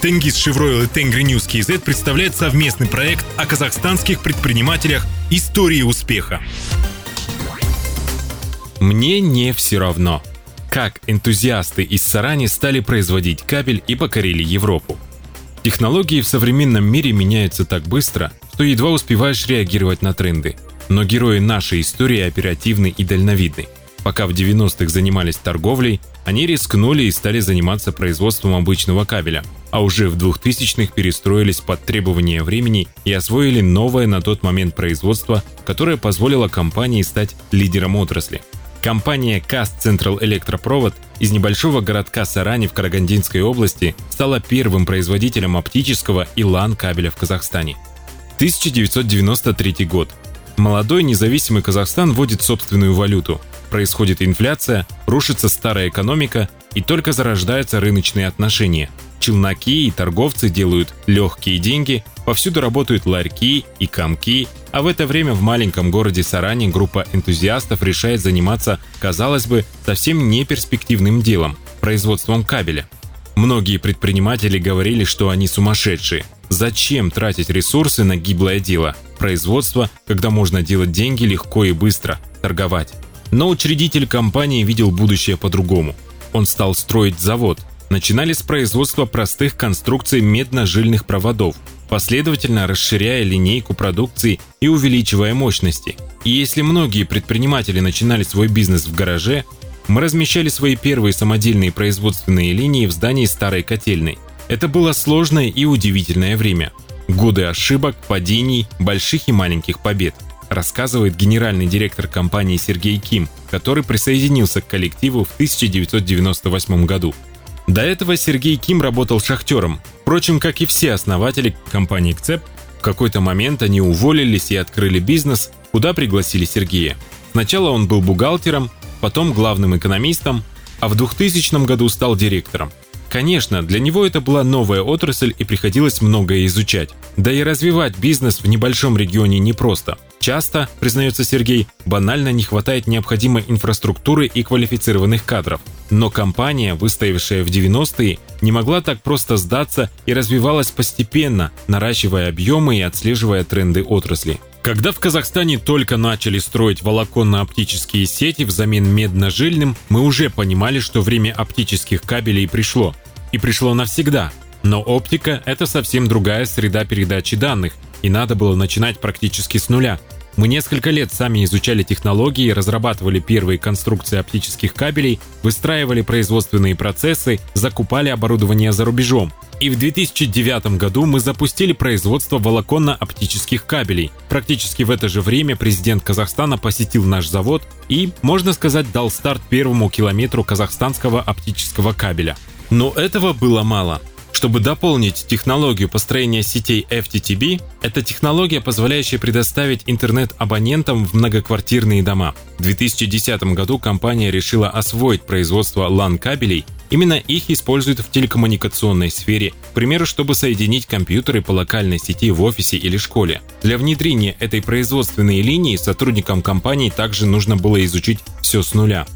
Тенгизшевройл и Tengrinews KZ представляет совместный проект о казахстанских предпринимателях «Истории успеха». Мне не все равно. Как энтузиасты из Сарани стали производить кабель и покорили Европу. Технологии в современном мире меняются так быстро, что едва успеваешь реагировать на тренды. Но герои нашей истории оперативны и дальновидны – Пока в 90-х занимались торговлей, они рискнули и стали заниматься производством обычного кабеля, а уже в 2000-х перестроились под требования времени и освоили новое на тот момент производство, которое позволило компании стать лидером отрасли. Компания Cast Central Электропровод из небольшого городка Сарани в Карагандинской области стала первым производителем оптического и LAN кабеля в Казахстане. 1993 год. Молодой независимый Казахстан вводит собственную валюту – происходит инфляция, рушится старая экономика и только зарождаются рыночные отношения. Челноки и торговцы делают легкие деньги, повсюду работают ларьки и комки, а в это время в маленьком городе Саране группа энтузиастов решает заниматься, казалось бы, совсем не перспективным делом – производством кабеля. Многие предприниматели говорили, что они сумасшедшие. Зачем тратить ресурсы на гиблое дело? Производство, когда можно делать деньги легко и быстро, торговать. Но учредитель компании видел будущее по-другому. Он стал строить завод. Начинали с производства простых конструкций медно-жильных проводов, последовательно расширяя линейку продукции и увеличивая мощности. И если многие предприниматели начинали свой бизнес в гараже, мы размещали свои первые самодельные производственные линии в здании старой котельной. Это было сложное и удивительное время. Годы ошибок, падений, больших и маленьких побед – рассказывает генеральный директор компании Сергей Ким, который присоединился к коллективу в 1998 году. До этого Сергей Ким работал шахтером. Впрочем, как и все основатели компании КЦЕП, в какой-то момент они уволились и открыли бизнес, куда пригласили Сергея. Сначала он был бухгалтером, потом главным экономистом, а в 2000 году стал директором. Конечно, для него это была новая отрасль и приходилось многое изучать. Да и развивать бизнес в небольшом регионе непросто. Часто, признается Сергей, банально не хватает необходимой инфраструктуры и квалифицированных кадров. Но компания, выстоявшая в 90-е, не могла так просто сдаться и развивалась постепенно, наращивая объемы и отслеживая тренды отрасли. Когда в Казахстане только начали строить волоконно-оптические сети взамен медно-жильным, мы уже понимали, что время оптических кабелей пришло. И пришло навсегда. Но оптика – это совсем другая среда передачи данных, и надо было начинать практически с нуля. Мы несколько лет сами изучали технологии, разрабатывали первые конструкции оптических кабелей, выстраивали производственные процессы, закупали оборудование за рубежом. И в 2009 году мы запустили производство волоконно-оптических кабелей. Практически в это же время президент Казахстана посетил наш завод и, можно сказать, дал старт первому километру казахстанского оптического кабеля. Но этого было мало. Чтобы дополнить технологию построения сетей FTTB, это технология, позволяющая предоставить интернет абонентам в многоквартирные дома. В 2010 году компания решила освоить производство LAN-кабелей Именно их используют в телекоммуникационной сфере, к примеру, чтобы соединить компьютеры по локальной сети в офисе или школе. Для внедрения этой производственной линии сотрудникам компании также нужно было изучить все с нуля.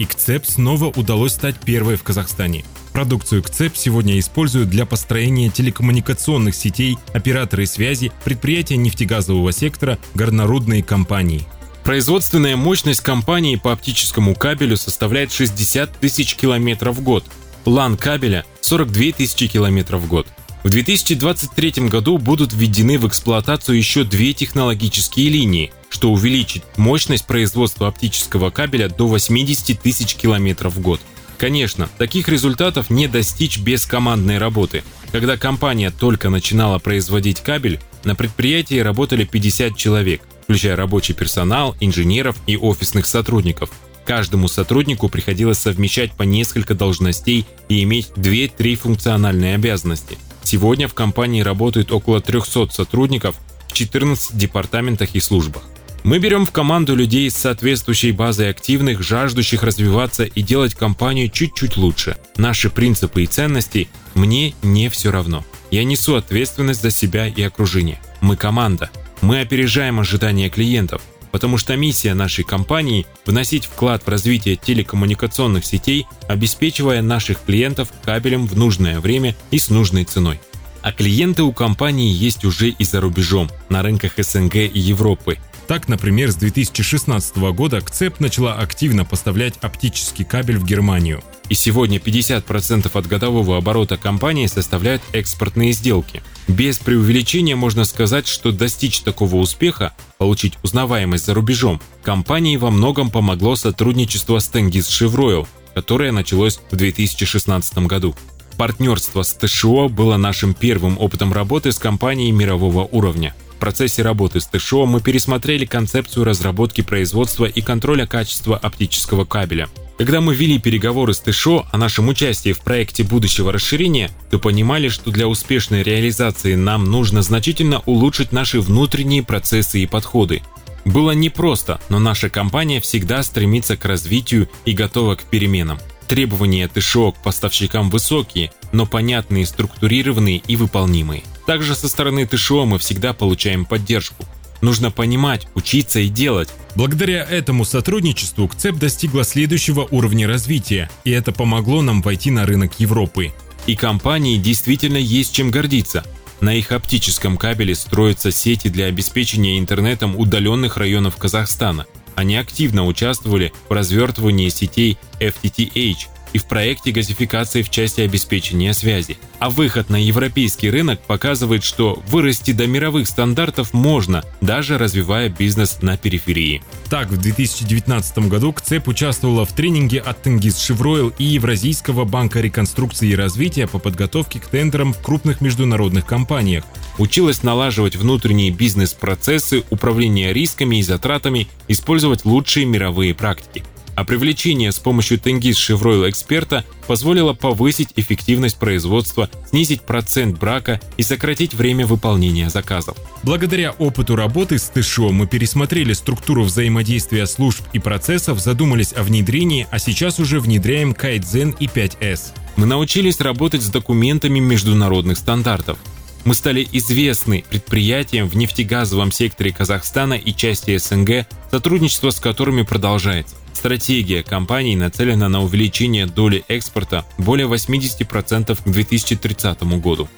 И КЦЕП снова удалось стать первой в Казахстане. Продукцию КЦЕП сегодня используют для построения телекоммуникационных сетей, операторы связи, предприятия нефтегазового сектора, горнорудные компании. Производственная мощность компании по оптическому кабелю составляет 60 тысяч километров в год. План кабеля – 42 тысячи километров в год. В 2023 году будут введены в эксплуатацию еще две технологические линии, что увеличит мощность производства оптического кабеля до 80 тысяч километров в год. Конечно, таких результатов не достичь без командной работы. Когда компания только начинала производить кабель, на предприятии работали 50 человек, включая рабочий персонал, инженеров и офисных сотрудников. Каждому сотруднику приходилось совмещать по несколько должностей и иметь 2-3 функциональные обязанности. Сегодня в компании работают около 300 сотрудников в 14 департаментах и службах. Мы берем в команду людей с соответствующей базой активных, жаждущих развиваться и делать компанию чуть-чуть лучше. Наши принципы и ценности мне не все равно. Я несу ответственность за себя и окружение. Мы команда. Мы опережаем ожидания клиентов. Потому что миссия нашей компании – вносить вклад в развитие телекоммуникационных сетей, обеспечивая наших клиентов кабелем в нужное время и с нужной ценой. А клиенты у компании есть уже и за рубежом, на рынках СНГ и Европы. Так, например, с 2016 года КЦЕП начала активно поставлять оптический кабель в Германию. И сегодня 50% от годового оборота компании составляют экспортные сделки. Без преувеличения можно сказать, что достичь такого успеха, получить узнаваемость за рубежом, компании во многом помогло сотрудничество с Tengiz Chevroil, которое началось в 2016 году. Партнерство с ТШО было нашим первым опытом работы с компанией мирового уровня. Процессе работы с ТШО мы пересмотрели концепцию разработки производства и контроля качества оптического кабеля. Когда мы вели переговоры с ТШО о нашем участии в проекте будущего расширения, то понимали, что для успешной реализации нам нужно значительно улучшить наши внутренние процессы и подходы. Было непросто, но наша компания всегда стремится к развитию и готова к переменам. Требования ТШО к поставщикам высокие, но понятные, структурированные и выполнимые. Также со стороны ТШО мы всегда получаем поддержку. Нужно понимать, учиться и делать. Благодаря этому сотрудничеству КЦЕП достигла следующего уровня развития, и это помогло нам войти на рынок Европы. И компании действительно есть чем гордиться. На их оптическом кабеле строятся сети для обеспечения интернетом удаленных районов Казахстана – они активно участвовали в развертывании сетей FTTH и в проекте газификации в части обеспечения связи. А выход на европейский рынок показывает, что вырасти до мировых стандартов можно, даже развивая бизнес на периферии. Так, в 2019 году КЦЕП участвовала в тренинге от Тенгиз Шевройл и Евразийского банка реконструкции и развития по подготовке к тендерам в крупных международных компаниях – училась налаживать внутренние бизнес-процессы, управление рисками и затратами, использовать лучшие мировые практики. А привлечение с помощью Тенгиз Chevroil эксперта позволило повысить эффективность производства, снизить процент брака и сократить время выполнения заказов. Благодаря опыту работы с ТШО мы пересмотрели структуру взаимодействия служб и процессов, задумались о внедрении, а сейчас уже внедряем Kaizen и 5S. Мы научились работать с документами международных стандартов, мы стали известны предприятием в нефтегазовом секторе Казахстана и части СНГ, сотрудничество с которыми продолжается. Стратегия компании нацелена на увеличение доли экспорта более 80% к 2030 году.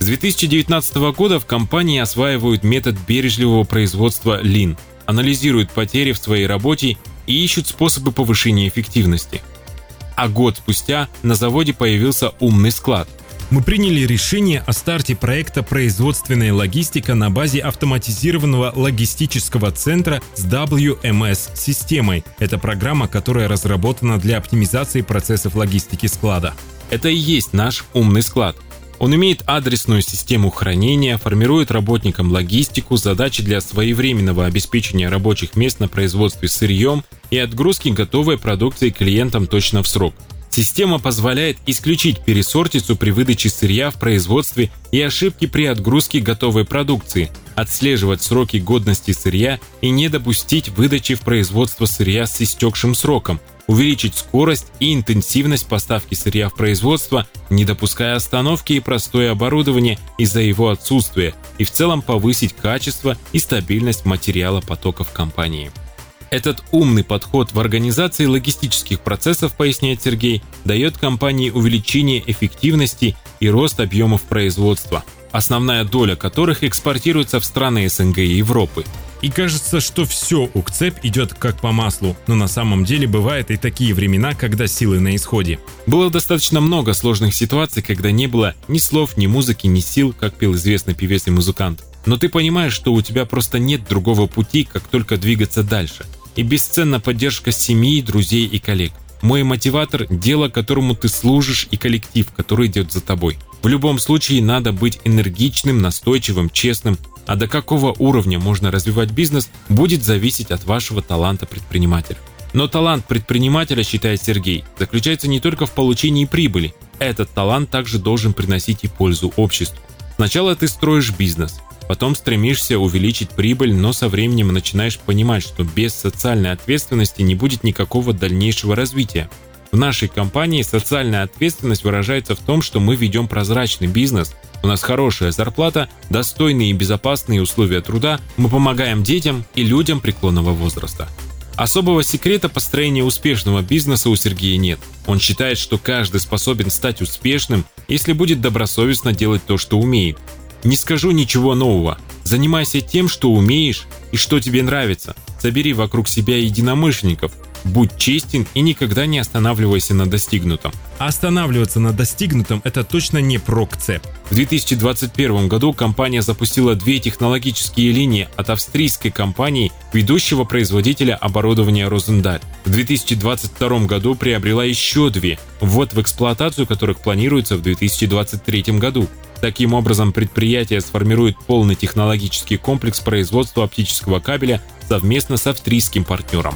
С 2019 года в компании осваивают метод бережливого производства Lean, анализируют потери в своей работе и ищут способы повышения эффективности. А год спустя на заводе появился умный склад, мы приняли решение о старте проекта «Производственная логистика» на базе автоматизированного логистического центра с WMS-системой. Это программа, которая разработана для оптимизации процессов логистики склада. Это и есть наш умный склад. Он имеет адресную систему хранения, формирует работникам логистику, задачи для своевременного обеспечения рабочих мест на производстве сырьем и отгрузки готовой продукции клиентам точно в срок – Система позволяет исключить пересортицу при выдаче сырья в производстве и ошибки при отгрузке готовой продукции, отслеживать сроки годности сырья и не допустить выдачи в производство сырья с истекшим сроком, увеличить скорость и интенсивность поставки сырья в производство, не допуская остановки и простое оборудование из-за его отсутствия, и в целом повысить качество и стабильность материала потоков компании. Этот умный подход в организации логистических процессов, поясняет Сергей, дает компании увеличение эффективности и рост объемов производства, основная доля которых экспортируется в страны СНГ и Европы. И кажется, что все у КЦЕП идет как по маслу, но на самом деле бывают и такие времена, когда силы на исходе. Было достаточно много сложных ситуаций, когда не было ни слов, ни музыки, ни сил, как пел известный певец и музыкант. Но ты понимаешь, что у тебя просто нет другого пути, как только двигаться дальше – и бесценна поддержка семьи, друзей и коллег. Мой мотиватор – дело, которому ты служишь и коллектив, который идет за тобой. В любом случае надо быть энергичным, настойчивым, честным, а до какого уровня можно развивать бизнес, будет зависеть от вашего таланта предпринимателя. Но талант предпринимателя, считает Сергей, заключается не только в получении прибыли. Этот талант также должен приносить и пользу обществу. Сначала ты строишь бизнес, Потом стремишься увеличить прибыль, но со временем начинаешь понимать, что без социальной ответственности не будет никакого дальнейшего развития. В нашей компании социальная ответственность выражается в том, что мы ведем прозрачный бизнес, у нас хорошая зарплата, достойные и безопасные условия труда, мы помогаем детям и людям преклонного возраста. Особого секрета построения успешного бизнеса у Сергея нет. Он считает, что каждый способен стать успешным, если будет добросовестно делать то, что умеет. Не скажу ничего нового. Занимайся тем, что умеешь и что тебе нравится. Собери вокруг себя единомышленников, Будь честен и никогда не останавливайся на достигнутом. останавливаться на достигнутом – это точно не про КЦЕП. В 2021 году компания запустила две технологические линии от австрийской компании, ведущего производителя оборудования Розендаль. В 2022 году приобрела еще две, ввод в эксплуатацию которых планируется в 2023 году. Таким образом, предприятие сформирует полный технологический комплекс производства оптического кабеля совместно с австрийским партнером.